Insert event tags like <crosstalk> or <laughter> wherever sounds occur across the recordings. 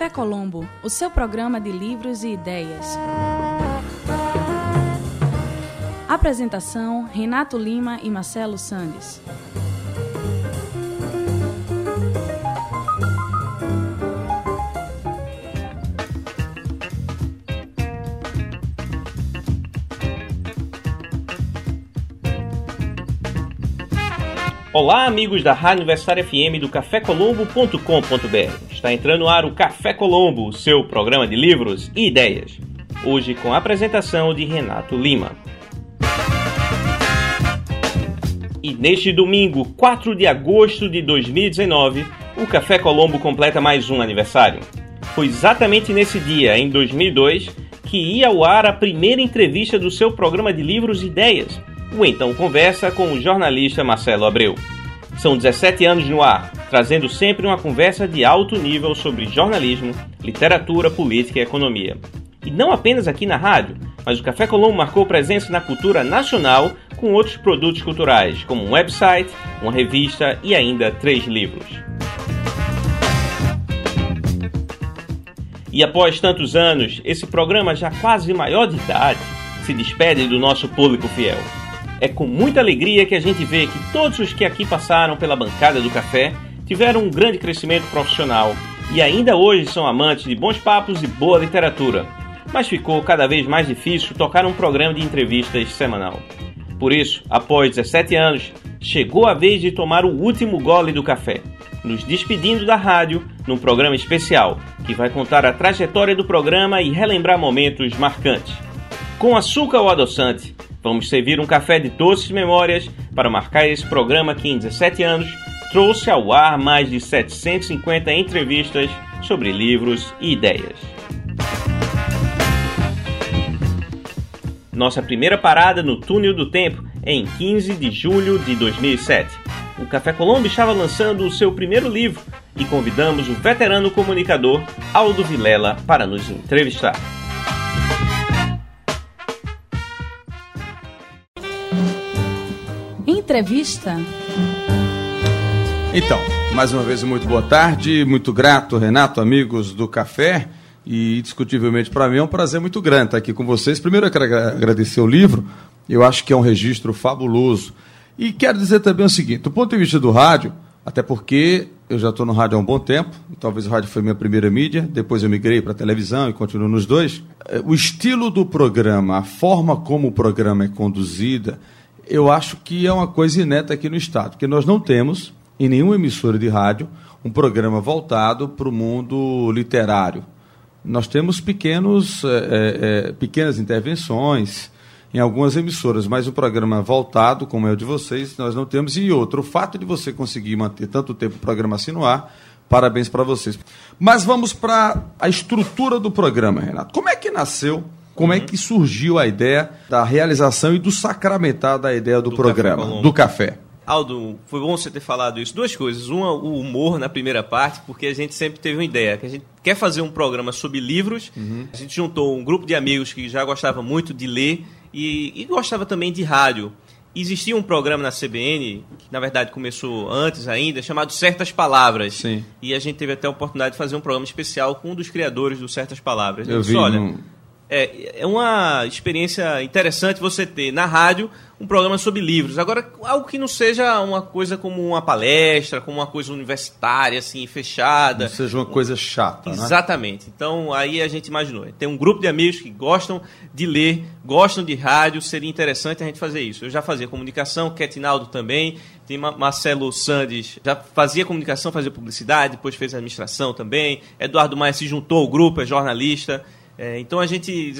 Café Colombo, o seu programa de livros e ideias. Apresentação: Renato Lima e Marcelo Sandes. Olá, amigos da Rádio Universitária FM do cafécolombo.com.br. Está entrando no ar o Café Colombo, seu programa de livros e ideias. Hoje com a apresentação de Renato Lima. E neste domingo, 4 de agosto de 2019, o Café Colombo completa mais um aniversário. Foi exatamente nesse dia, em 2002, que ia ao ar a primeira entrevista do seu programa de livros e ideias, o Então Conversa com o jornalista Marcelo Abreu. São 17 anos no ar, trazendo sempre uma conversa de alto nível sobre jornalismo, literatura, política e economia. E não apenas aqui na rádio, mas o Café Colombo marcou presença na cultura nacional com outros produtos culturais, como um website, uma revista e ainda três livros. E após tantos anos, esse programa já quase maior de idade se despede do nosso público fiel. É com muita alegria que a gente vê que todos os que aqui passaram pela bancada do café tiveram um grande crescimento profissional e ainda hoje são amantes de bons papos e boa literatura. Mas ficou cada vez mais difícil tocar um programa de entrevistas semanal. Por isso, após 17 anos, chegou a vez de tomar o último gole do café, nos despedindo da rádio num programa especial que vai contar a trajetória do programa e relembrar momentos marcantes. Com açúcar ou adoçante, Vamos servir um café de doces memórias para marcar esse programa que em 17 anos trouxe ao ar mais de 750 entrevistas sobre livros e ideias. Nossa primeira parada no Túnel do Tempo é em 15 de julho de 2007. O Café Colombo estava lançando o seu primeiro livro e convidamos o veterano comunicador Aldo Vilela para nos entrevistar. Entrevista. Então, mais uma vez, muito boa tarde, muito grato, Renato, amigos do café. E indiscutivelmente para mim é um prazer muito grande estar aqui com vocês. Primeiro eu quero agradecer o livro, eu acho que é um registro fabuloso. E quero dizer também o seguinte: do ponto de vista do rádio, até porque eu já estou no rádio há um bom tempo, talvez o rádio foi minha primeira mídia, depois eu migrei para a televisão e continuo nos dois. É, o estilo do programa, a forma como o programa é conduzida, eu acho que é uma coisa ineta aqui no Estado, porque nós não temos, em nenhuma emissora de rádio, um programa voltado para o mundo literário. Nós temos pequenos, é, é, pequenas intervenções em algumas emissoras, mas o programa voltado, como é o de vocês, nós não temos. E outro, o fato de você conseguir manter tanto tempo o programa assim no ar, parabéns para vocês. Mas vamos para a estrutura do programa, Renato. Como é que nasceu como é uhum. é que surgiu a ideia da realização e do sacramentar da ideia do, do programa, café do café? Aldo, foi bom você ter falado isso. Duas coisas. Uma, o humor na primeira parte, porque a gente sempre teve uma ideia, que a gente quer fazer um programa sobre livros. Uhum. A gente juntou um grupo de amigos que já gostava muito de ler e, e gostava também de rádio. Existia um programa na CBN, que na verdade começou antes ainda, chamado Certas Palavras. Sim. E a gente teve até a oportunidade de fazer um programa especial com um dos criadores do Certas Palavras. Eu disse, vi olha, no é, é uma experiência interessante você ter na rádio um programa sobre livros. Agora, algo que não seja uma coisa como uma palestra, como uma coisa universitária, assim, fechada. Não seja uma coisa chata, né? Exatamente. Né? Então, aí a gente imaginou. Tem um grupo de amigos que gostam de ler, gostam de rádio, seria interessante a gente fazer isso. Eu já fazia comunicação, Ketinaldo também, tem Marcelo Sandes, já fazia comunicação, fazia publicidade, depois fez administração também. Eduardo Maia se juntou ao grupo, é jornalista. É, então a gente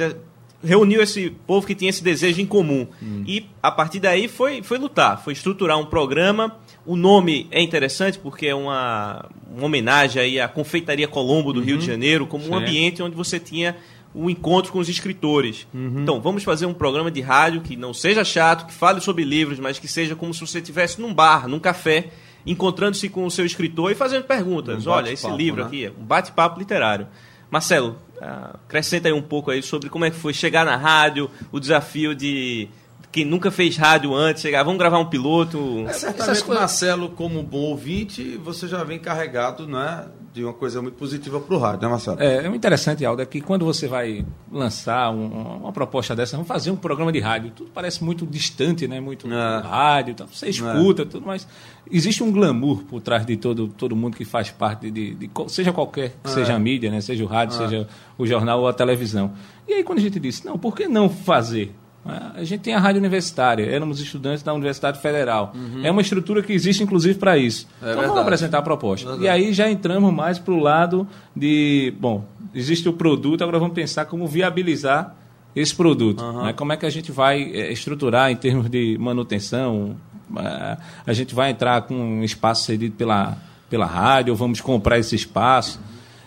reuniu esse povo que tinha esse desejo em comum. Hum. E a partir daí foi, foi lutar, foi estruturar um programa. O nome é interessante porque é uma, uma homenagem aí à Confeitaria Colombo do uhum. Rio de uhum. Janeiro, como Sim. um ambiente onde você tinha o um encontro com os escritores. Uhum. Então, vamos fazer um programa de rádio que não seja chato, que fale sobre livros, mas que seja como se você estivesse num bar, num café, encontrando-se com o seu escritor e fazendo perguntas. Um Olha, esse livro né? aqui é um bate-papo literário. Marcelo, acrescenta aí um pouco aí sobre como é que foi chegar na rádio, o desafio de quem nunca fez rádio antes, chegar, vamos gravar um piloto. É, certamente, Marcelo, como bom ouvinte, você já vem carregado né, de uma coisa muito positiva para o rádio, né, Marcelo? É, o interessante, Aldo, é que quando você vai lançar um, uma proposta dessa, vamos fazer um programa de rádio, tudo parece muito distante, né? Muito É. rádio, então, você escuta, tudo, mas existe um glamour por trás de todo, todo mundo que faz parte de, de co- seja qualquer que seja a mídia, né? Seja o rádio, seja o jornal ou a televisão. E aí quando a gente disse, não, por que não fazer? Ah, A gente tem a rádio universitária, éramos estudantes da Universidade Federal. É uma estrutura que existe, inclusive, para isso. então verdade. vamos apresentar a proposta. E aí já entramos mais para o lado de, bom, existe o produto, agora vamos pensar como viabilizar esse produto. né? Como é que a gente vai eh, estruturar em termos de manutenção? Ah, a gente vai entrar com um espaço cedido pela, pela rádio, ou vamos comprar esse espaço?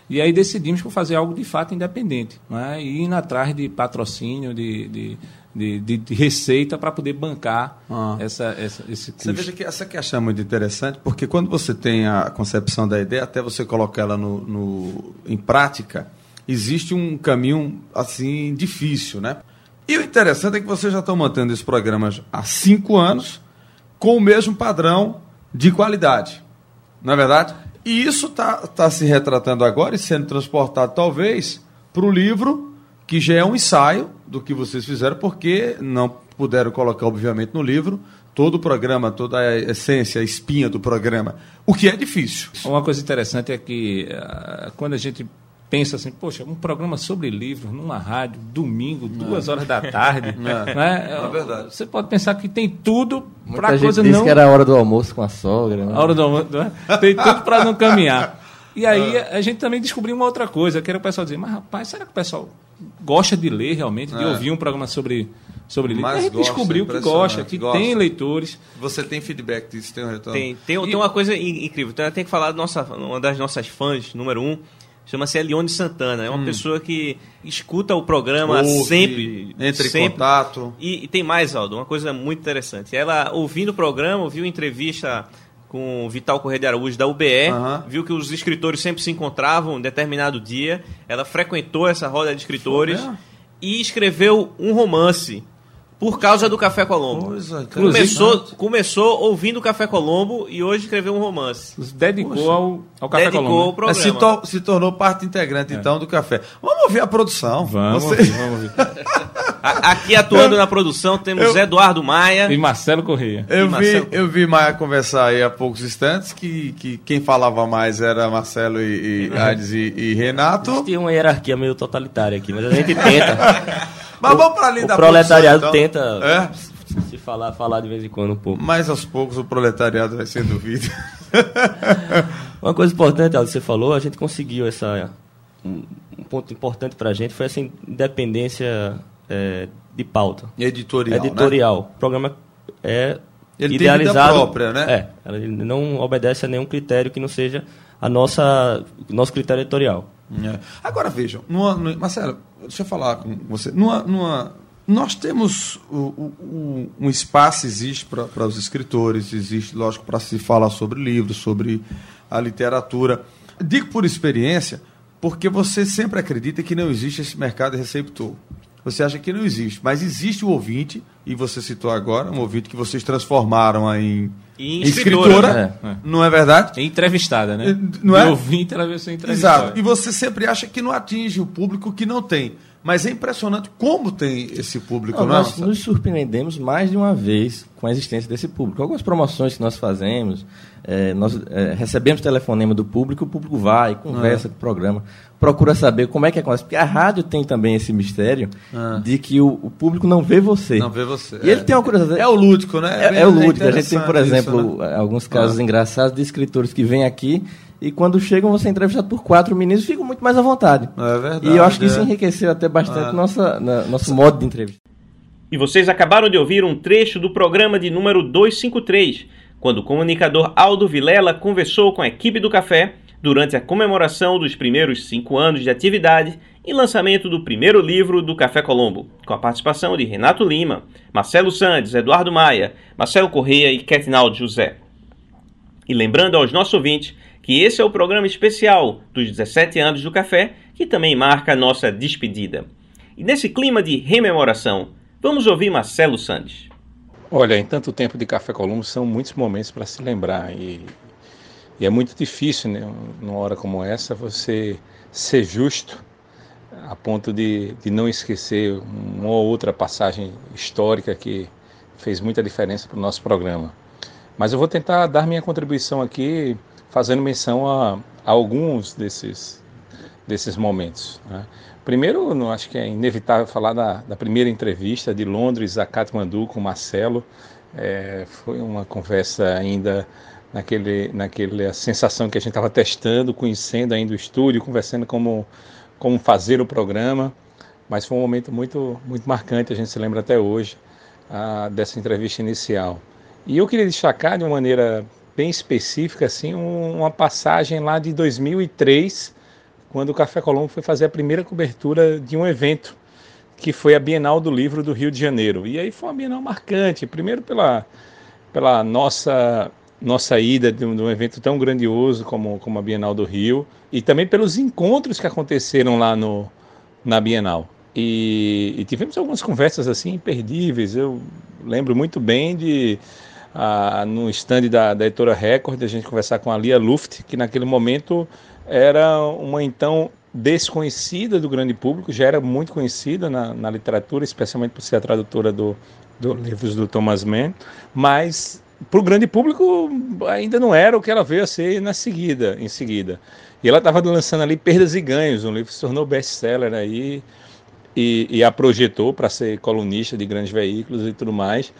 E aí decidimos por fazer algo de fato independente, né? e indo atrás de patrocínio, de, de, de, de- de receita para poder bancar Ah. essa, essa, esse custo. Você veja que essa questão é muito interessante, porque quando você tem a concepção da ideia, até você colocar ela no, no- em prática, existe um caminho assim difícil, né? E o interessante é que vocês já estão mantendo esse programa há cinco anos com o mesmo padrão de qualidade, não é verdade? E isso está se retratando agora e sendo transportado talvez para o livro que já é um ensaio do que vocês fizeram, porque não puderam colocar, obviamente, no livro todo o programa, toda a essência, a espinha do programa, o que é difícil. Uma coisa interessante é que ah, quando a gente pensa assim, poxa, um programa sobre livros numa rádio, domingo, duas horas da tarde, <laughs> né? É verdade. Você pode pensar que tem tudo para a gente coisa disse não que era a hora do almoço com a sogra. Né? a hora do almoço, né? Tem tudo para não caminhar. E aí <laughs> a gente também descobriu uma outra coisa, que era o pessoal dizer, mas rapaz, será que o pessoal gosta de ler realmente, de É. ouvir um programa sobre, sobre livro? Mas E a gente gosta, descobriu que gosta, que gosta. tem leitores. Você tem feedback disso, tem um retorno? Tem, tem, tem uma coisa in- incrível. Então, eu tenho que falar de nossa, uma das nossas fãs, número um, chama-se Elione Santana. É uma pessoa que escuta o programa Hum. Ouve, sempre. entra em sempre. contato. E, e tem mais, Aldo, uma coisa muito interessante. Ela, ouvindo o programa, ouviu entrevista com o Vital Correia de Araújo da UBE, Aham. viu que os escritores sempre se encontravam em determinado dia. Ela frequentou essa roda de escritores e escreveu um romance por causa do Café Colombo. Coisa Começou, começou ouvindo o Café Colombo e hoje escreveu um romance. Dedicou ao, ao Café Dedicou Colombo. o né? programa. Se, to- se tornou parte integrante, então, do café. Vamos ouvir a produção. Vamos, Você- ouvir, vamos ouvir. <laughs> A- Aqui atuando na produção temos Eduardo Maia. E Marcelo Correia. Eu Marcelo? eu vi Maia conversar aí há poucos instantes que, que quem falava mais era Marcelo e, e Ades e, e Renato. Tem uma hierarquia meio totalitária aqui, mas a gente tenta. <laughs> Mas vamos para além o da proletariado produção, tenta então. É? se falar, falar de vez em quando um pouco. Mas aos poucos o proletariado vai sendo ouvido. <laughs> Uma coisa importante, Aldo, você falou, a gente conseguiu essa. Um um ponto importante pra gente foi essa independência é, de pauta. Editorial. né? editorial. O programa é Ele idealizado. própria, né? É. Ele não obedece a nenhum critério que não seja a nossa nosso critério editorial. É. Agora vejam, numa, numa- Marcelo, deixa eu falar com você. Numa, numa- nós temos o- o- um espaço existe para os escritores, existe, lógico, para se falar sobre livros, sobre a literatura. Digo por experiência, porque você sempre acredita que não existe esse mercado receptor. Você acha que não existe, mas existe o ouvinte, e você citou agora, um ouvinte que vocês transformaram em, Em em escritora, escritora, né? É. não é verdade? É entrevistada, né? Não é? De ouvinte, ela veio ser entrevistada. Exato. E você sempre acha que não atinge o público que não tem. Mas é impressionante como tem esse público, Não, não, é? nós nos surpreendemos mais de uma vez com a existência desse público. Algumas promoções que nós fazemos, eh, nós eh, recebemos telefonema do público, o público vai, conversa com o programa, procura saber como é que acontece. Porque a rádio tem também esse mistério Ah. de que o, o público não vê você. Não vê você. E ele tem uma curiosidade. É o lúdico, né? É, é o lúdico. A gente tem, por exemplo, isso, né? alguns casos engraçados de escritores que vêm aqui e quando chegam você é entrevistado por quatro meninos ficam muito mais à vontade. É verdade. e eu acho que isso é. enriqueceu até bastante Ah. nossa, na- nosso modo de entrevista. E vocês acabaram de ouvir um trecho do programa de número 253, quando o comunicador Aldo Vilela conversou com a equipe do Café durante a comemoração dos primeiros cinco anos de atividade e lançamento do primeiro livro do Café Colombo, com a participação de Renato Lima, Marcelo Sandes, Eduardo Maia, Marcelo Correia e Ketinaldo José. E lembrando aos nossos ouvintes que esse é o programa especial dos 17 anos do Café, que também marca a nossa despedida. E nesse clima de rememoração, vamos ouvir Marcelo Sandes. Olha, em tanto tempo de Café Colombo, são muitos momentos para se lembrar. E E é muito difícil, né, numa hora como essa, você ser justo a ponto de, de não esquecer uma ou outra passagem histórica que fez muita diferença para o nosso programa. Mas eu vou tentar dar minha contribuição aqui, fazendo menção a, a alguns desses, desses momentos. Né? Primeiro, não acho que é inevitável falar da, da primeira entrevista de Londres a Katmandu com Marcelo. É, foi uma conversa ainda naquele, naquela sensação que a gente estava testando, conhecendo ainda o estúdio, conversando como, como fazer o programa. Mas foi um momento muito, muito marcante, a gente se lembra até hoje a, dessa entrevista inicial. E eu queria destacar de uma maneira bem específica assim, um, uma passagem lá de 2003, quando o Café Colombo foi fazer a primeira cobertura de um evento que foi a Bienal do Livro do Rio de Janeiro. E aí foi uma Bienal marcante, primeiro pela, pela nossa nossa ida de um, de um, evento tão grandioso como, como a Bienal do Rio e também pelos encontros que aconteceram lá no, na Bienal. E, e tivemos algumas conversas assim imperdíveis. Eu lembro muito bem de ah, no stand da, da editora Record a gente conversar com a Lia Luft, que naquele momento era uma então desconhecida do grande público, já era muito conhecida na, na literatura, especialmente por ser a tradutora do, do livros do Thomas Mann, mas para o grande público ainda não era o que ela veio a ser na seguida, em seguida. E ela estava lançando ali Perdas e Ganhos, um livro que se tornou best-seller aí e, e a projetou para ser colunista de grandes veículos e tudo mais.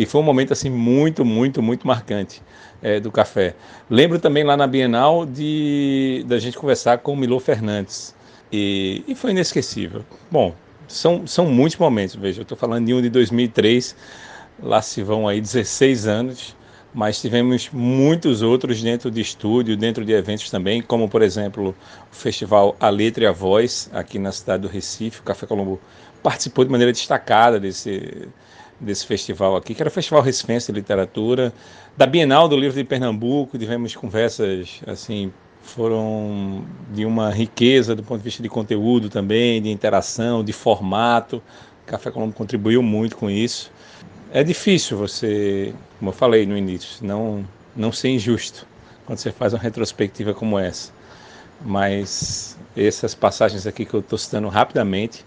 E foi um momento assim muito, muito, muito marcante é, do café. Lembro também lá na Bienal de da gente conversar com o Milo Fernandes e, e foi inesquecível. Bom, são, são muitos momentos. Veja, eu estou falando de um de 2003 Lá se vão aí 16 anos, mas tivemos muitos outros dentro de estúdio, dentro de eventos também, como por exemplo o festival A Letra e a Voz, aqui na cidade do Recife. O Café Colombo participou de maneira destacada desse, desse festival aqui, que era o Festival Recifense de Literatura. Da Bienal do Livro de Pernambuco, tivemos conversas assim foram de uma riqueza do ponto de vista de conteúdo também, de interação, de formato. Café Colombo contribuiu muito com isso. É difícil você, como eu falei no início, não, não ser injusto quando você faz uma retrospectiva como essa. Mas essas passagens aqui que eu estou citando rapidamente,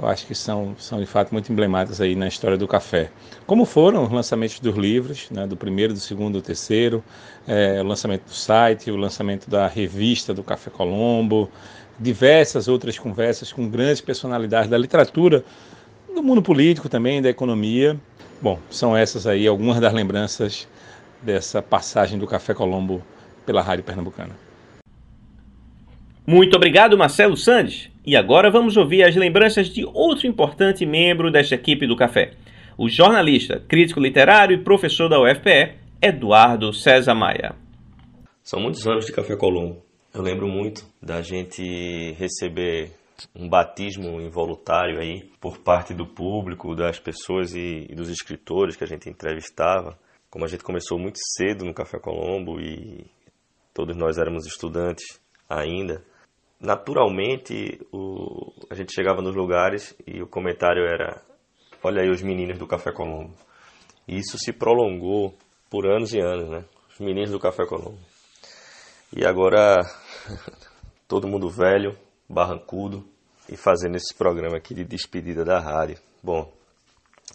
eu acho que são, são de fato muito emblemáticas aí na história do café. Como foram os lançamentos dos livros, né, do primeiro, do segundo, do terceiro, é, o lançamento do site, o lançamento da revista do Café Colombo, diversas outras conversas com grandes personalidades da literatura, do mundo político também, da economia, Bom, são essas aí algumas das lembranças dessa passagem do Café Colombo pela Rádio Pernambucana. Muito obrigado, Marcelo Sandes. E agora vamos ouvir as lembranças de outro importante membro desta equipe do Café, o jornalista, crítico literário e professor da UFPE, Eduardo César Maia. São muitos anos de Café Colombo. Eu lembro muito da gente receber um batismo involuntário aí por parte do público, das pessoas e, e, dos escritores que a gente entrevistava. Como a gente começou muito cedo no Café Colombo e todos nós éramos estudantes ainda, naturalmente o, a gente chegava nos lugares e o comentário era: Olha aí os meninos do Café Colombo. E isso se prolongou por anos e anos, né? Os meninos do Café Colombo. E agora, <laughs> todo mundo velho, barrancudo e fazendo esse programa aqui de despedida da rádio. Bom,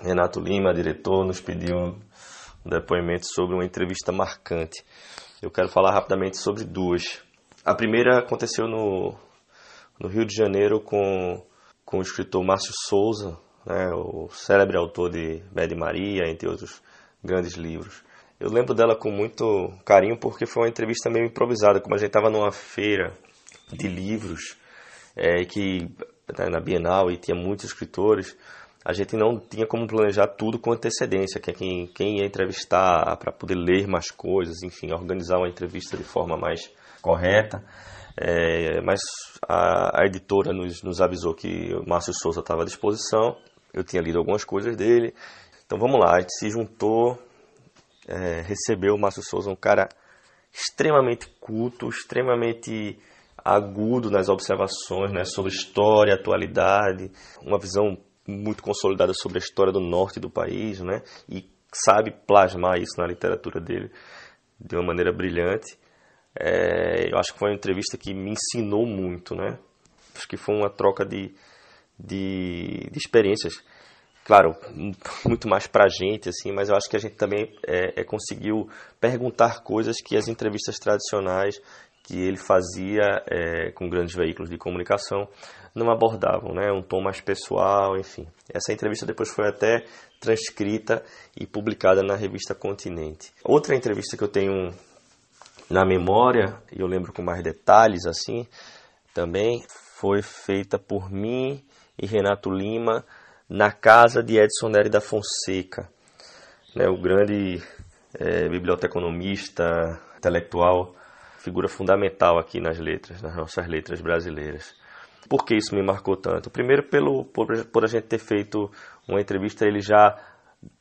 Renato Lima, diretor, nos pediu um depoimento sobre uma entrevista marcante. Eu quero falar rapidamente sobre duas. A primeira aconteceu no, no Rio de Janeiro com, com o escritor Márcio Souza, né, o célebre autor de Bede Maria, entre outros grandes livros. Eu lembro dela com muito carinho porque foi uma entrevista meio improvisada, como a gente estava numa feira de livros é, que né, na Bienal e tinha muitos escritores, a gente não tinha como planejar tudo com antecedência, que é quem, quem ia entrevistar para poder ler mais coisas, enfim, organizar uma entrevista de forma mais correta. É, mas a, a, editora nos, nos avisou que o Márcio Souza estava à disposição, eu tinha lido algumas coisas dele. Então vamos lá, a gente se juntou, é, recebeu o Márcio Souza, um cara extremamente culto, extremamente agudo nas observações né, sobre história, atualidade, uma visão muito consolidada sobre a história do norte do país, né, e sabe plasmar isso na literatura dele de uma maneira brilhante. É, eu acho que foi uma entrevista que me ensinou muito, né? Acho que foi uma troca de, de, de experiências. Claro, <laughs> muito mais pra gente, assim, mas eu acho que a gente também é, é, conseguiu perguntar coisas que as entrevistas tradicionais que ele fazia é, com grandes veículos de comunicação não abordavam, né? Um tom mais pessoal, enfim. Essa entrevista depois foi até transcrita e publicada na revista Continente. Outra entrevista que eu tenho na memória, e eu lembro com mais detalhes assim, também foi feita por mim e Renato Lima na casa de Edson Nery da Fonseca, né, o grande é, biblioteconomista, intelectual, figura fundamental aqui nas letras, nas nossas letras brasileiras. Por que isso me marcou tanto? Primeiro, pelo, por, por a gente ter feito uma entrevista, ele já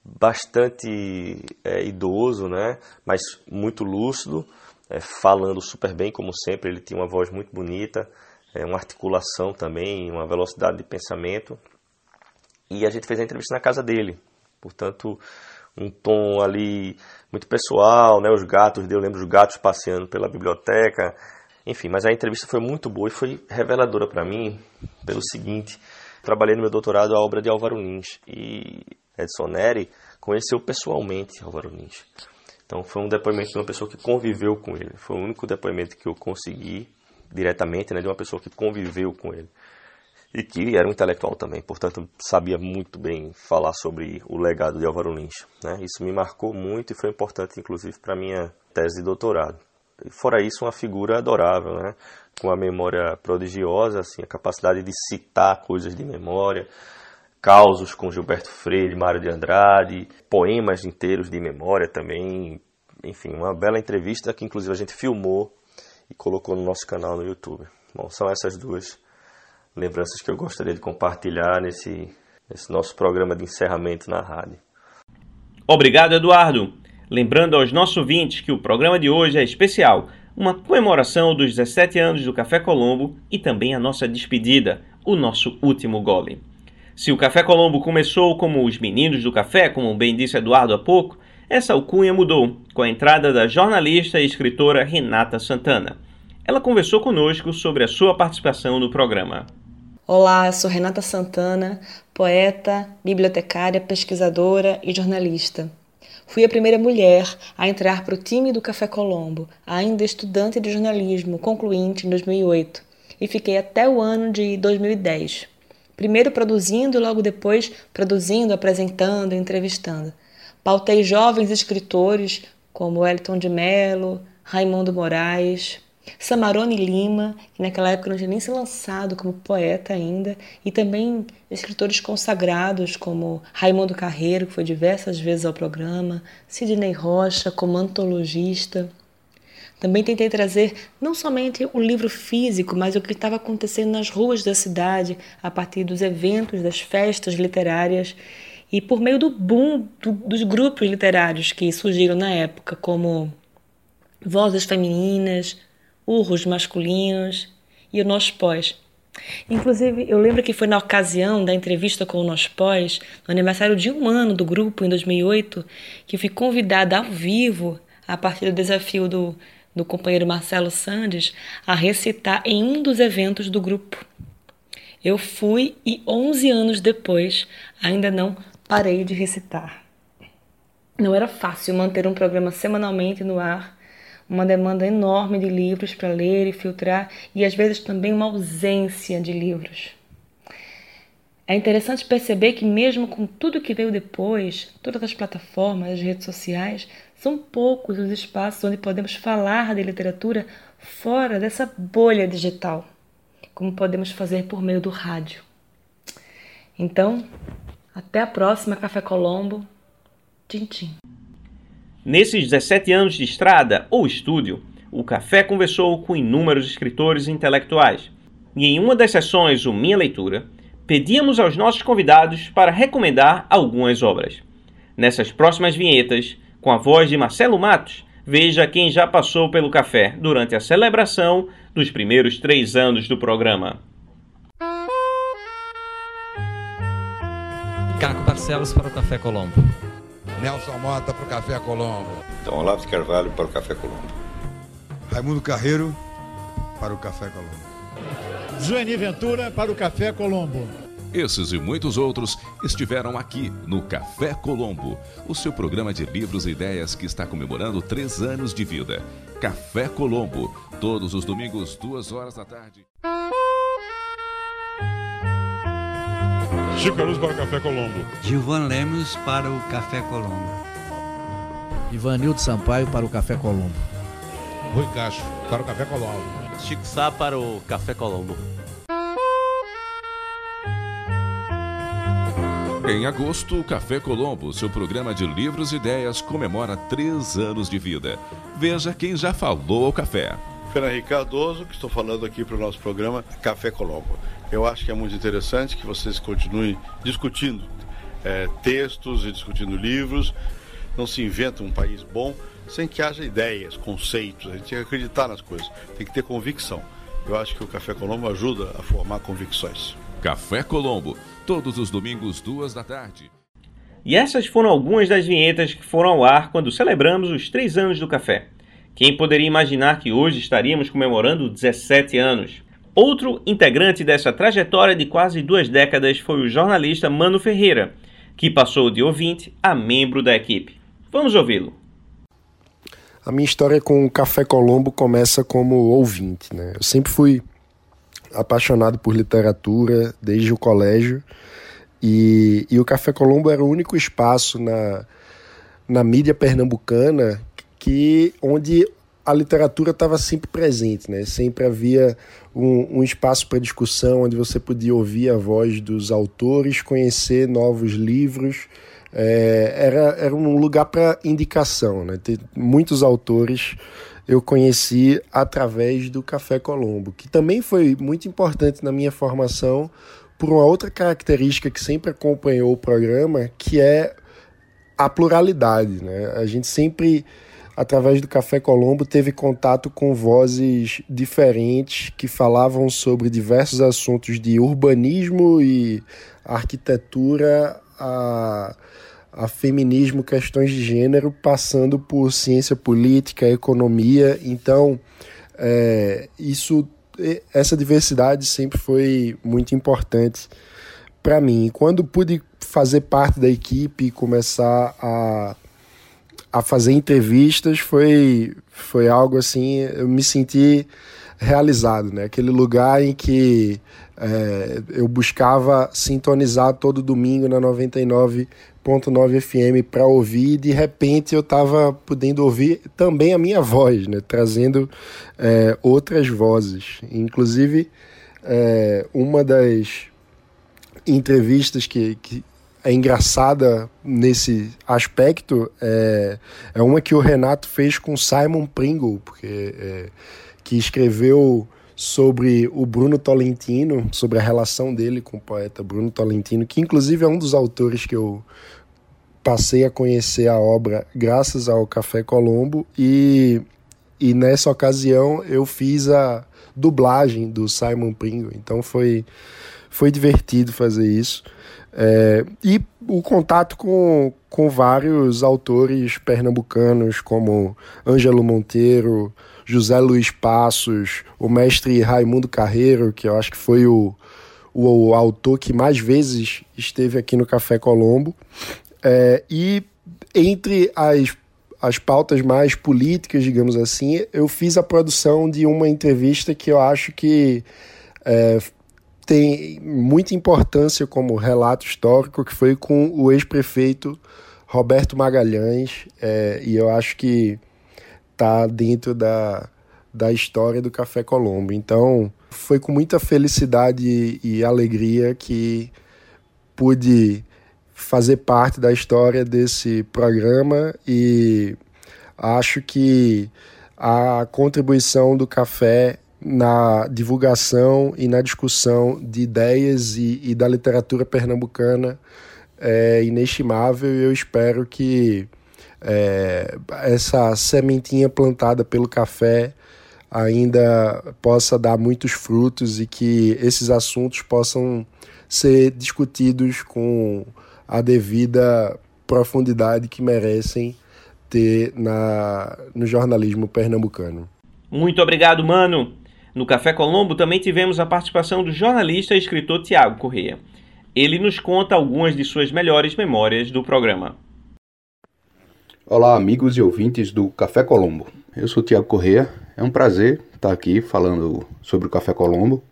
bastante é, idoso, né? mas muito lúcido, é, falando super bem, como sempre. Ele tinha uma voz muito bonita, é, uma articulação também, uma velocidade de pensamento. E a gente fez a entrevista na casa dele, portanto, um tom ali muito pessoal, né? Os gatos, eu lembro os gatos passeando pela biblioteca, enfim, mas a entrevista foi muito boa e foi reveladora para mim pelo seguinte: trabalhei no meu doutorado a obra de Álvaro Lins e Edson Neri conheceu pessoalmente Álvaro Lins. Então foi um depoimento de uma pessoa que conviveu com ele. Foi o único depoimento que eu consegui diretamente, né, de uma pessoa que conviveu com ele e que era um intelectual também, portanto sabia muito bem falar sobre o legado de Álvaro Lins. Né? Isso me marcou muito e foi importante, inclusive, para minha tese de doutorado. E fora isso, uma figura adorável, né? com a memória prodigiosa, assim, a capacidade de citar coisas de memória, causos com Gilberto Freire, Mário de Andrade, poemas inteiros de memória também, enfim, uma bela entrevista que inclusive a gente filmou e colocou no nosso canal no YouTube. Bom, são essas duas lembranças que eu gostaria de compartilhar nesse, nesse nosso programa de encerramento na rádio. Obrigado, Eduardo. Lembrando aos nossos ouvintes que o programa de hoje é especial, uma comemoração dos 17 anos do Café Colombo e também a nossa despedida, o nosso último gole. Se o Café Colombo começou como os meninos do café, como bem disse Eduardo há pouco, essa alcunha mudou com a entrada da jornalista e escritora Renata Santana. Ela conversou conosco sobre a sua participação no programa. Olá, sou Renata Santana, poeta, bibliotecária, pesquisadora e jornalista. Fui a primeira mulher a entrar para o time do Café Colombo, ainda estudante de jornalismo, concluinte em 2008, e fiquei até o ano de 2010. Primeiro produzindo e logo depois produzindo, apresentando, entrevistando. Pautei jovens escritores como Elton de Mello, Raimundo Moraes, Samarone Lima, que naquela época não tinha nem se lançado como poeta ainda, e também escritores consagrados como Raimundo Carreiro, que foi diversas vezes ao programa, Sidney Rocha, como antologista. Também tentei trazer não somente o livro físico, mas o que estava acontecendo nas ruas da cidade, a partir dos eventos, das festas literárias e por meio do boom do, dos grupos literários que surgiram na época, como Vozes Femininas, urros masculinos e o Nós Pós. Inclusive, eu lembro que foi na ocasião da entrevista com o Nós Pós, no aniversário de um ano do grupo, em 2008, que fui convidada ao vivo, a partir do desafio do, do companheiro Marcelo Sandes, a recitar em um dos eventos do grupo. Eu fui e 11 anos depois ainda não parei de recitar. Não era fácil manter um programa semanalmente no ar uma demanda enorme de livros para ler e filtrar e às vezes também uma ausência de livros. É interessante perceber que, mesmo com tudo que veio depois, todas as plataformas, as redes sociais, são poucos os espaços onde podemos falar de literatura fora dessa bolha digital, como podemos fazer por meio do rádio. Então, até a próxima Café Colombo. Tchim, tchim. Nesses 17 anos de estrada ou estúdio, o Café conversou com inúmeros escritores e intelectuais. E em uma das sessões, o Minha Leitura, pedíamos aos nossos convidados para recomendar algumas obras. Nessas próximas vinhetas, com a voz de Marcelo Matos, veja quem já passou pelo café durante a celebração dos primeiros três anos do programa. Caco Barcelos para o Café Colombo. Nelson Mota para o Café Colombo. Então, Olavo de Carvalho para o Café Colombo. Raimundo Carreiro para o Café Colombo. Zueni Ventura para o Café Colombo. Esses e muitos outros estiveram aqui no Café Colombo, o seu programa de livros e ideias que está comemorando três anos de vida. Café Colombo, todos os domingos, duas horas da tarde. Chico Luz para o Café Colombo. Gilvan Lemos para o Café Colombo. Ivanildo Sampaio para o Café Colombo. Rui Castro para o Café Colombo. Chico Sá para o Café Colombo. Em agosto, o Café Colombo, seu programa de livros e ideias, comemora três anos de vida. Veja quem já falou ao café. Fernando Cardoso, que estou falando aqui para o nosso programa Café Colombo. Eu acho que é muito interessante que vocês continuem discutindo é, textos e discutindo livros. Não se inventa um país bom sem que haja ideias, conceitos. A gente tem que acreditar nas coisas, tem que ter convicção. Eu acho que o Café Colombo ajuda a formar convicções. Café Colombo, todos os domingos, duas da tarde. E essas foram algumas das vinhetas que foram ao ar quando celebramos os três anos do café. Quem poderia imaginar que hoje estaríamos comemorando 17 anos? Outro integrante dessa trajetória de quase duas décadas foi o jornalista Mano Ferreira, que passou de ouvinte a membro da equipe. Vamos ouvi-lo. A minha história com o Café Colombo começa como ouvinte. Né? Eu sempre fui apaixonado por literatura desde o colégio e, e o Café Colombo era o único espaço na, na mídia pernambucana que onde a literatura estava sempre presente, né? Sempre havia um, um espaço para discussão onde você podia ouvir a voz dos autores, conhecer novos livros. É, era, era um lugar para indicação, né? Tem muitos autores eu conheci através do Café Colombo, que também foi muito importante na minha formação por uma outra característica que sempre acompanhou o programa, que é a pluralidade. Né? A gente sempre, através do Café Colombo, teve contato com vozes diferentes que falavam sobre diversos assuntos de urbanismo e arquitetura a a feminismo, questões de gênero, passando por ciência política, economia. Então, é, isso, essa diversidade sempre foi muito importante para mim. Quando pude fazer parte da equipe e começar a, a fazer entrevistas, foi, foi algo assim, eu me senti realizado, né? Aquele lugar em que é, eu buscava sintonizar todo domingo na 99 101.9 FM para ouvir e de repente eu estava podendo ouvir também a minha voz, né? trazendo é, outras vozes. Inclusive, é, uma das entrevistas que, que é engraçada nesse aspecto é, é uma que o Renato fez com Simon Pringle, porque, é, que escreveu sobre o Bruno Tolentino, sobre a relação dele com o poeta Bruno Tolentino, que inclusive é um dos autores que eu passei a conhecer a obra graças ao Café Colombo. E, e nessa ocasião eu fiz a dublagem do Simon Pringle, então foi, foi divertido fazer isso. É, e o contato com, com vários autores pernambucanos, como Ângelo Monteiro, José Luiz Passos, o mestre Raimundo Carreiro, que eu acho que foi o, o, o autor que mais vezes esteve aqui no Café Colombo. É, e entre as, as pautas mais políticas, digamos assim, eu fiz a produção de uma entrevista que eu acho que é, tem muita importância como relato histórico, que foi com o ex-prefeito Roberto Magalhães, é, e eu acho que está dentro da, da história do Café Colombo. Então, foi com muita felicidade e alegria que pude fazer parte da história desse programa e acho que a contribuição do café na divulgação e na discussão de ideias e, e da literatura pernambucana é inestimável e eu espero que é, essa sementinha plantada pelo café ainda possa dar muitos frutos e que esses assuntos possam ser discutidos com a devida profundidade que merecem ter na, no jornalismo pernambucano. Muito obrigado, mano. No Café Colombo também tivemos a participação do jornalista e escritor Tiago Correia. Ele nos conta algumas de suas melhores memórias do programa. Olá, amigos e ouvintes do Café Colombo. Eu sou Tiago Correia. É um prazer estar aqui falando sobre o Café Colombo.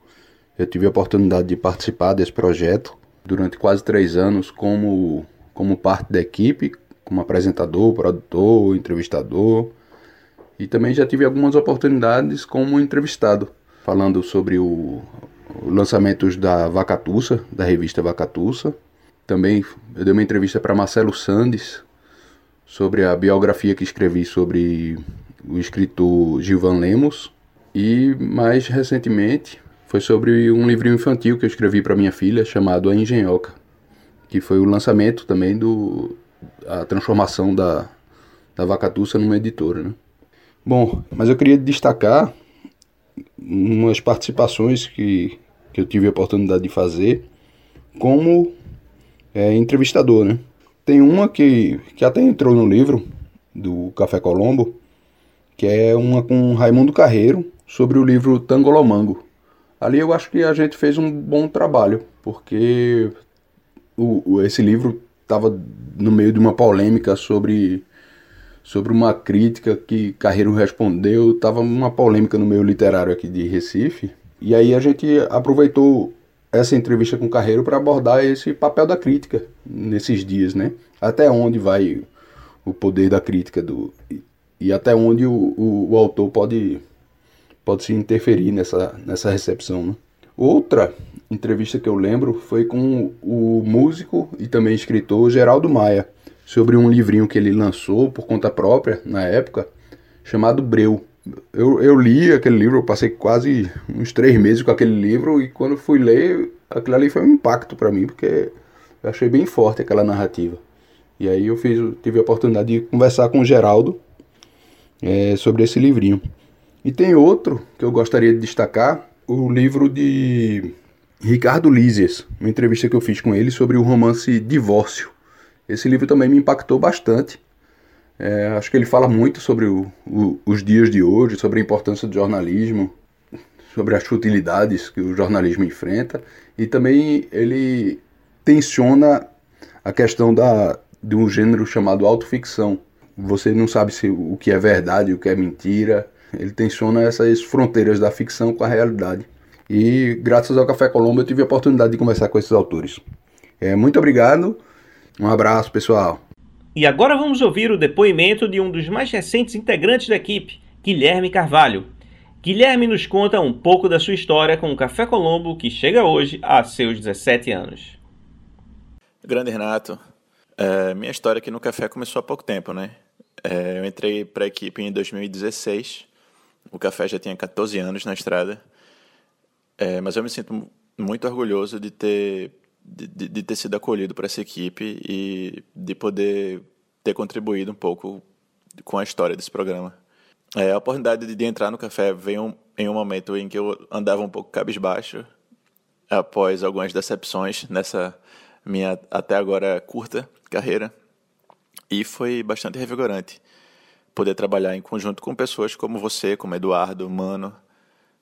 Eu tive a oportunidade de participar desse projeto durante quase três anos como, como parte da equipe, como apresentador, produtor, entrevistador. E também já tive algumas oportunidades como entrevistado, falando sobre o, o lançamentos da Vacatussa, da revista Vacatussa. Também eu dei uma entrevista para Marcelo Sandes sobre a biografia que escrevi sobre o escritor Gilvan Lemos. E mais recentemente foi sobre um livrinho infantil que eu escrevi para minha filha chamado A Engenhoca, que foi o lançamento também do a transformação da da Vacatussa numa editora, né? Bom, mas eu queria destacar umas participações que, que eu tive a oportunidade de fazer como é, entrevistador, né? Tem uma que, que até entrou no livro do Café Colombo, que é uma com Raimundo Carreiro, sobre o livro Tangolomango. Ali eu acho que a gente fez um bom trabalho, porque o, o esse livro estava no meio de uma polêmica sobre sobre uma crítica que Carreiro respondeu, estava uma polêmica no meio literário aqui de Recife. E aí a gente aproveitou essa entrevista com Carreiro para abordar esse papel da crítica nesses dias, né? Até onde vai o poder da crítica do e até onde o, o, o autor pode pode se interferir nessa nessa recepção, né? Outra entrevista que eu lembro foi com o músico e também escritor Geraldo Maia sobre um livrinho que ele lançou por conta própria na época, chamado Breu. Eu, eu li aquele livro, eu passei quase uns três meses com aquele livro e quando fui ler, aquilo ali foi um impacto para mim, porque eu achei bem forte aquela narrativa. E aí eu fiz, tive a oportunidade de conversar com o Geraldo é, sobre esse livrinho. E tem outro que eu gostaria de destacar, o livro de Ricardo Lízias, uma entrevista que eu fiz com ele sobre o romance Divórcio. Esse livro também me impactou bastante. É, acho que ele fala muito sobre o, o, os dias de hoje, sobre a importância do jornalismo, sobre as futilidades que o jornalismo enfrenta e também ele tensiona a questão da, de um gênero chamado autoficção. Você não sabe se o que é verdade, o que é mentira. Ele tensiona essas fronteiras da ficção com a realidade. E graças ao Café Colombo eu tive a oportunidade de conversar com esses autores. É, muito obrigado. Um abraço, pessoal. E agora vamos ouvir o depoimento de um dos mais recentes integrantes da equipe, Guilherme Carvalho. Guilherme nos conta um pouco da sua história com o Café Colombo, que chega hoje a seus 17 anos. Grande Renato, é, minha história aqui no Café começou há pouco tempo, né? É, eu entrei para a equipe em 2016, o Café já tinha 14 anos na estrada, é, mas eu me sinto muito orgulhoso de ter de, de ter sido acolhido por essa equipe e de poder ter contribuído um pouco com a história desse programa. É, a oportunidade de, de entrar no café veio em um momento em que eu andava um pouco cabisbaixo, após algumas decepções nessa minha até agora curta carreira, e foi bastante revigorante poder trabalhar em conjunto com pessoas como você, como Eduardo, Mano,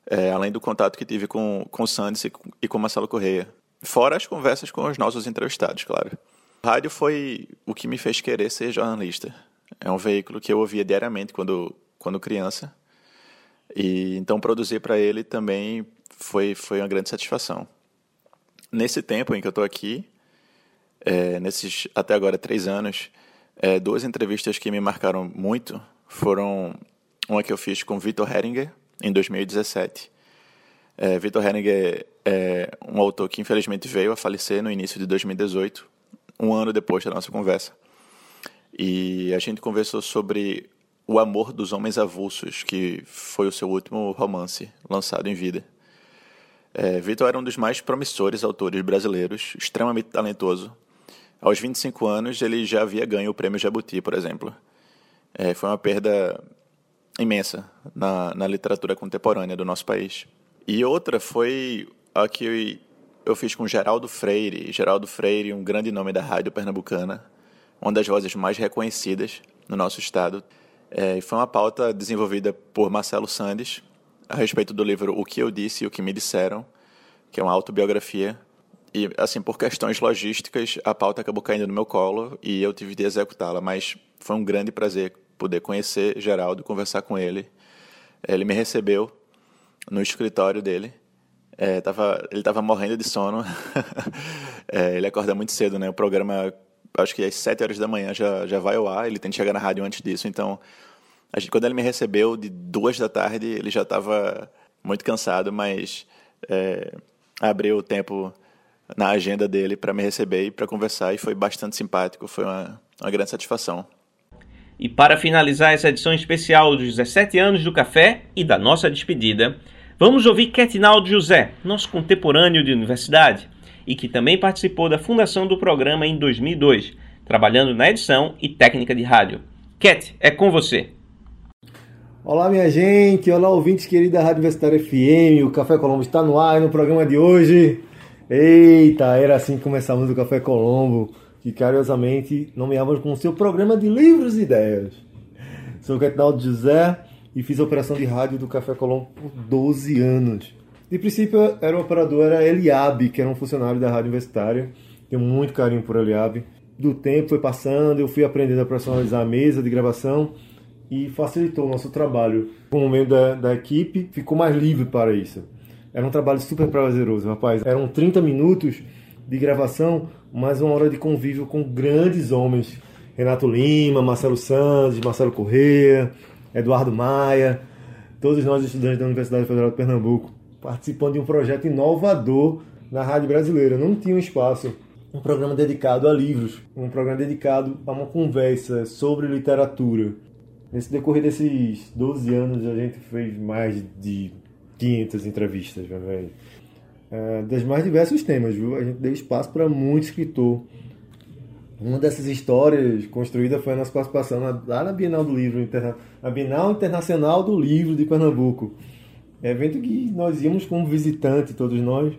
é, além do contato que tive com, com o Sandes e e com Marcelo Correia. Fora as conversas com os nossos entrevistados, claro. Rádio foi o que me fez querer ser jornalista. É um veículo que eu ouvia diariamente quando, quando criança. E então produzir para ele também foi, foi uma grande satisfação. Nesse tempo em que eu estou aqui, é, nesses até agora três anos, é, duas entrevistas que me marcaram muito foram uma que eu fiz com Vitor Heringer, em 2017, é, Vitor Henniger é um autor que infelizmente veio a falecer no início de 2018, um ano depois da nossa conversa. E a gente conversou sobre O Amor dos Homens Avulsos, que foi o seu último romance lançado em vida. É, Vitor era um dos mais promissores autores brasileiros, extremamente talentoso. Aos 25 anos, ele já havia ganho o prêmio Jabuti, por exemplo. É, foi uma perda imensa na, na literatura contemporânea do nosso país. E outra foi a que eu fiz com Geraldo Freire. Geraldo Freire, um grande nome da rádio pernambucana, uma das vozes mais reconhecidas no nosso estado. É, foi uma pauta desenvolvida por Marcelo Sandes a respeito do livro O que eu disse e o que me disseram, que é uma autobiografia. E, assim, por questões logísticas, a pauta acabou caindo no meu colo e eu tive de executá-la, mas foi um grande prazer poder conhecer Geraldo, conversar com ele. Ele me recebeu no escritório dele. É, tava, ele estava morrendo de sono. <laughs> é, ele acorda muito cedo, né? O programa, acho que às 7 horas da manhã já, já vai ao ar. Ele tem que chegar na rádio antes disso. Então, a gente, quando ele me recebeu de duas da tarde, ele já estava muito cansado, mas é, abriu o tempo na agenda dele para me receber e para conversar. E foi bastante simpático. Foi uma, uma grande satisfação. E para finalizar essa edição especial dos 17 anos do café e da nossa despedida, vamos ouvir Ketinaldo José, nosso contemporâneo de universidade, e que também participou da fundação do programa em 2002, trabalhando na edição e técnica de rádio. Ket, é com você. Olá, minha gente, olá, ouvintes queridos da Rádio Universitária FM, o Café Colombo está no ar no programa de hoje. Eita, era assim que começamos o Café Colombo que carinhosamente nomeávamos como seu programa de livros e ideias. Sou Reginaldo José e fiz a operação de rádio do Café Colombo por 12 anos. De princípio, era o operador era Eliabe, que era um funcionário da rádio universitária. Tenho muito carinho por Eliabe. Do tempo foi passando, eu fui aprendendo a personalizar a mesa de gravação e facilitou o nosso trabalho. Como membro da, da equipe, ficou mais livre para isso. Era um trabalho super prazeroso, rapaz. Eram 30 minutos de gravação mais uma hora de convívio com grandes homens. Renato Lima, Marcelo Santos, Marcelo Corrêa, Eduardo Maia, todos nós estudantes da Universidade Federal de Pernambuco, participando de um projeto inovador na rádio brasileira. Não tinha um espaço, um programa dedicado a livros, um programa dedicado a uma conversa sobre literatura. Nesse decorrer desses 12 anos, a gente fez mais de 500 entrevistas, velho é, dos mais diversos temas, viu? A gente deu espaço para muito escritor. Uma dessas histórias construída foi a nossa participação lá na Bienal do Livro, na Bienal Internacional do Livro de Pernambuco. Evento que nós íamos como visitante, todos nós,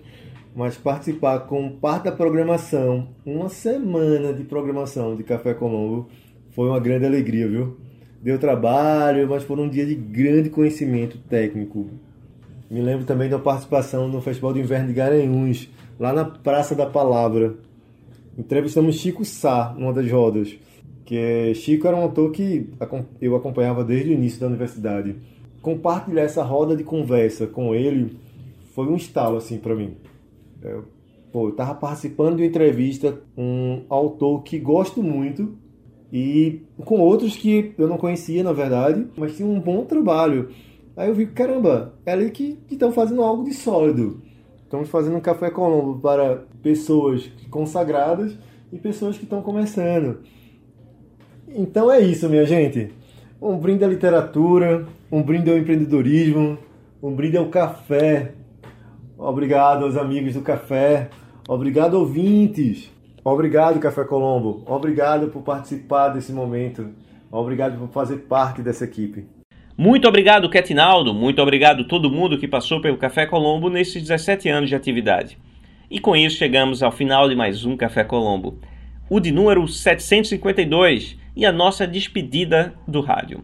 mas participar com parte da programação, uma semana de programação de Café Colombo, foi uma grande alegria, viu? Deu trabalho, mas foi um dia de grande conhecimento técnico, me lembro também da participação no Festival de Inverno de Garanhuns, lá na Praça da Palavra. Entrevistamos Chico Sá, numa das rodas. Que é, Chico era um autor que eu acompanhava desde o início da universidade. Compartilhar essa roda de conversa com ele foi um estalo assim para mim. Eu, é, pô, eu tava participando de uma entrevista com um autor que gosto muito e com outros que eu não conhecia na verdade, mas tinha um bom trabalho. Aí eu vi, caramba, é ali que estão fazendo algo de sólido. Estamos fazendo um café Colombo para pessoas consagradas e pessoas que estão começando. Então é isso, minha gente. Um brinde à literatura, um brinde ao empreendedorismo, um brinde ao café. Obrigado aos amigos do café. Obrigado, ouvintes. Obrigado, Café Colombo. Obrigado por participar desse momento. Obrigado por fazer parte dessa equipe. Muito obrigado, Ketinaldo. Muito obrigado todo mundo que passou pelo Café Colombo nesses 17 anos de atividade. E com isso chegamos ao final de mais um Café Colombo. O de número 752 e a nossa despedida do rádio.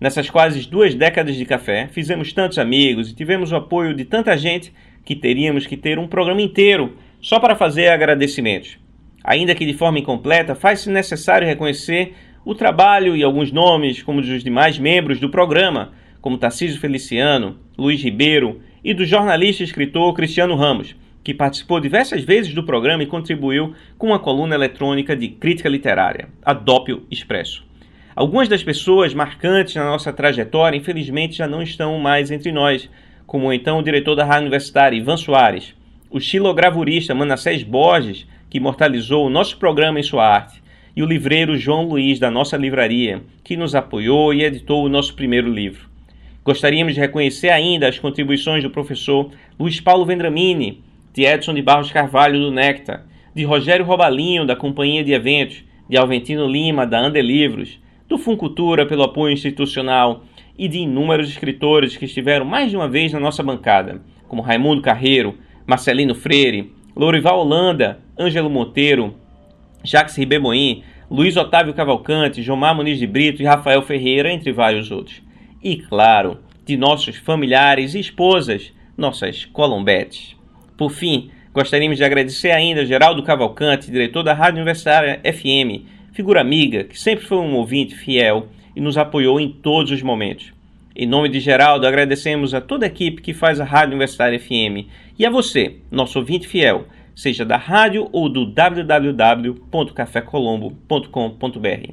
Nessas quase duas décadas de café, fizemos tantos amigos e tivemos o apoio de tanta gente que teríamos que ter um programa inteiro só para fazer agradecimentos. Ainda que de forma incompleta, faz-se necessário reconhecer o trabalho e alguns nomes, como dos demais membros do programa, como Tarcísio Feliciano, Luiz Ribeiro e do jornalista e escritor Cristiano Ramos, que participou diversas vezes do programa e contribuiu com uma coluna eletrônica de crítica literária, a Dópio Expresso. Algumas das pessoas marcantes na nossa trajetória, infelizmente, já não estão mais entre nós, como então o diretor da Rádio Universitária, Ivan Soares, o xilogravurista Manassés Borges, que imortalizou o nosso programa em sua arte, e o livreiro João Luiz, da nossa livraria, que nos apoiou e editou o nosso primeiro livro. Gostaríamos de reconhecer ainda as contribuições do professor Luiz Paulo Vendramini, de Edson de Barros Carvalho, do Nectar, de Rogério Robalinho, da Companhia de Eventos, de Alventino Lima, da Ande Livros, do Funcultura, pelo apoio institucional, e de inúmeros escritores que estiveram mais de uma vez na nossa bancada, como Raimundo Carreiro, Marcelino Freire, Lourival Holanda, Ângelo Monteiro, Jacques Ribeboim, Luiz Otávio Cavalcante, Jomar Muniz de Brito e Rafael Ferreira, entre vários outros. E, claro, de nossos familiares e esposas, nossas colombetes. Por fim, gostaríamos de agradecer ainda Geraldo Cavalcante, diretor da Rádio Universitária FM, figura amiga que sempre foi um ouvinte fiel e nos apoiou em todos os momentos. Em nome de Geraldo, agradecemos a toda a equipe que faz a Rádio Universitária FM e a você, nosso ouvinte fiel, seja da rádio ou do www.cafecolombo.com.br.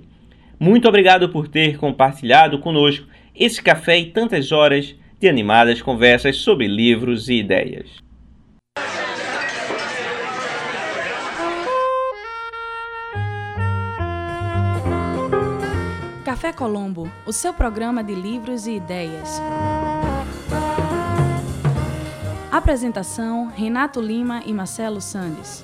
Muito obrigado por ter compartilhado conosco esse café e tantas horas de animadas conversas sobre livros e ideias. Café Colombo, o seu programa de livros e ideias. Apresentação: Renato Lima e Marcelo Sandes.